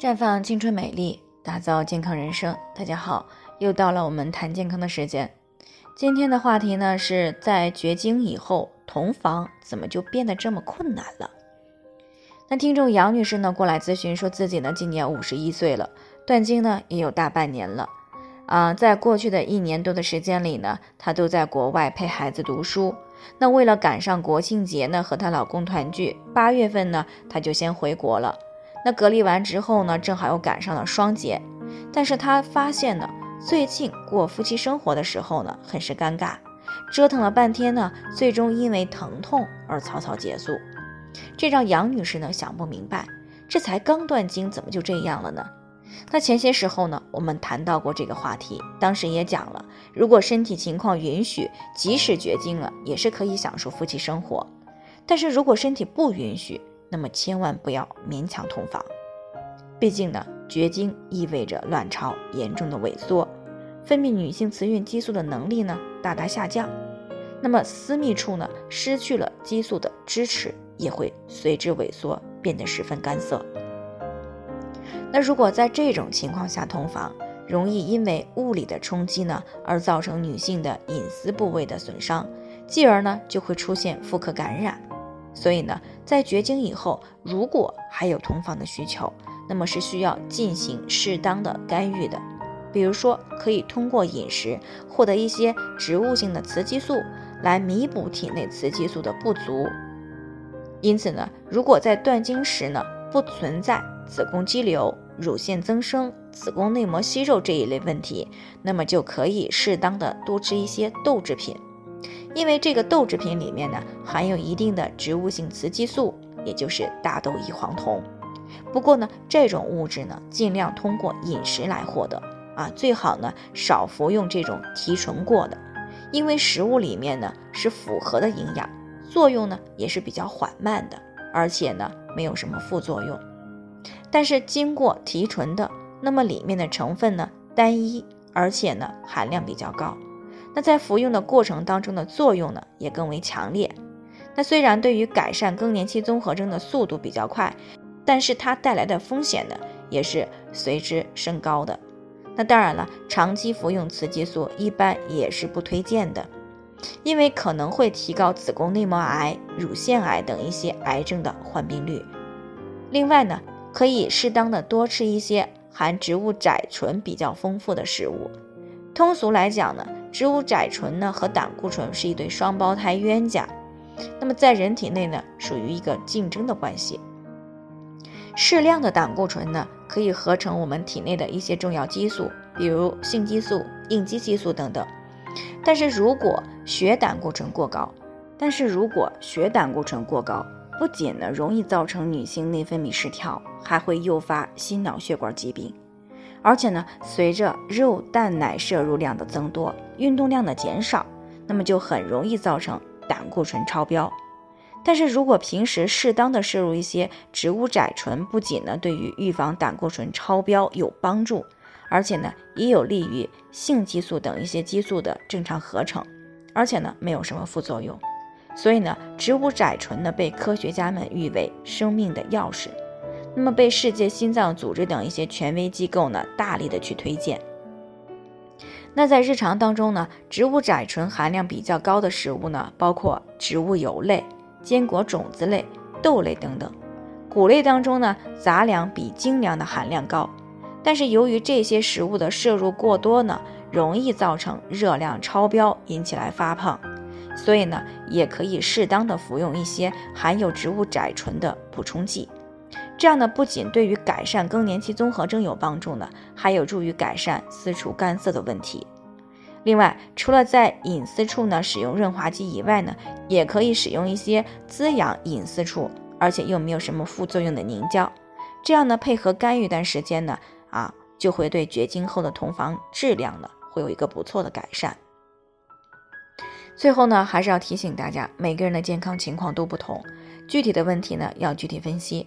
绽放青春美丽，打造健康人生。大家好，又到了我们谈健康的时间。今天的话题呢，是在绝经以后，同房怎么就变得这么困难了？那听众杨女士呢，过来咨询说自己呢今年五十一岁了，断经呢也有大半年了。啊，在过去的一年多的时间里呢，她都在国外陪孩子读书。那为了赶上国庆节呢，和她老公团聚，八月份呢，她就先回国了。那隔离完之后呢，正好又赶上了双节，但是她发现呢，最近过夫妻生活的时候呢，很是尴尬，折腾了半天呢，最终因为疼痛而草草结束，这让杨女士呢想不明白，这才刚断经，怎么就这样了呢？那前些时候呢，我们谈到过这个话题，当时也讲了，如果身体情况允许，即使绝经了，也是可以享受夫妻生活，但是如果身体不允许，那么千万不要勉强同房，毕竟呢，绝经意味着卵巢严重的萎缩，分泌女性雌孕激素的能力呢大大下降，那么私密处呢失去了激素的支持，也会随之萎缩，变得十分干涩。那如果在这种情况下同房，容易因为物理的冲击呢而造成女性的隐私部位的损伤，继而呢就会出现妇科感染。所以呢，在绝经以后，如果还有同房的需求，那么是需要进行适当的干预的。比如说，可以通过饮食获得一些植物性的雌激素，来弥补体内雌激素的不足。因此呢，如果在断经时呢，不存在子宫肌瘤、乳腺增生、子宫内膜息肉这一类问题，那么就可以适当的多吃一些豆制品。因为这个豆制品里面呢含有一定的植物性雌激素，也就是大豆异黄酮。不过呢，这种物质呢尽量通过饮食来获得啊，最好呢少服用这种提纯过的，因为食物里面呢是复合的营养，作用呢也是比较缓慢的，而且呢没有什么副作用。但是经过提纯的，那么里面的成分呢单一，而且呢含量比较高。那在服用的过程当中的作用呢，也更为强烈。那虽然对于改善更年期综合征的速度比较快，但是它带来的风险呢，也是随之升高的。那当然了，长期服用雌激素一般也是不推荐的，因为可能会提高子宫内膜癌、乳腺癌等一些癌症的患病率。另外呢，可以适当的多吃一些含植物甾醇比较丰富的食物。通俗来讲呢。植物甾醇呢和胆固醇是一对双胞胎冤家，那么在人体内呢属于一个竞争的关系。适量的胆固醇呢可以合成我们体内的一些重要激素，比如性激素、应激激素等等。但是如果血胆固醇过高，但是如果血胆固醇过高，不仅呢容易造成女性内分泌失调，还会诱发心脑血管疾病。而且呢，随着肉蛋奶摄入量的增多，运动量的减少，那么就很容易造成胆固醇超标。但是如果平时适当的摄入一些植物甾醇，不仅呢对于预防胆固醇超标有帮助，而且呢也有利于性激素等一些激素的正常合成，而且呢没有什么副作用。所以呢，植物甾醇呢被科学家们誉为生命的钥匙。那么被世界心脏组织等一些权威机构呢大力的去推荐。那在日常当中呢，植物甾醇含量比较高的食物呢，包括植物油类、坚果种子类、豆类等等。谷类当中呢，杂粮比精粮的含量高，但是由于这些食物的摄入过多呢，容易造成热量超标，引起来发胖。所以呢，也可以适当的服用一些含有植物甾醇的补充剂。这样呢，不仅对于改善更年期综合征有帮助呢，还有助于改善私处干涩的问题。另外，除了在隐私处呢使用润滑剂以外呢，也可以使用一些滋养隐私处，而且又没有什么副作用的凝胶。这样呢，配合干预一段时间呢，啊，就会对绝经后的同房质量呢，会有一个不错的改善。最后呢，还是要提醒大家，每个人的健康情况都不同，具体的问题呢要具体分析。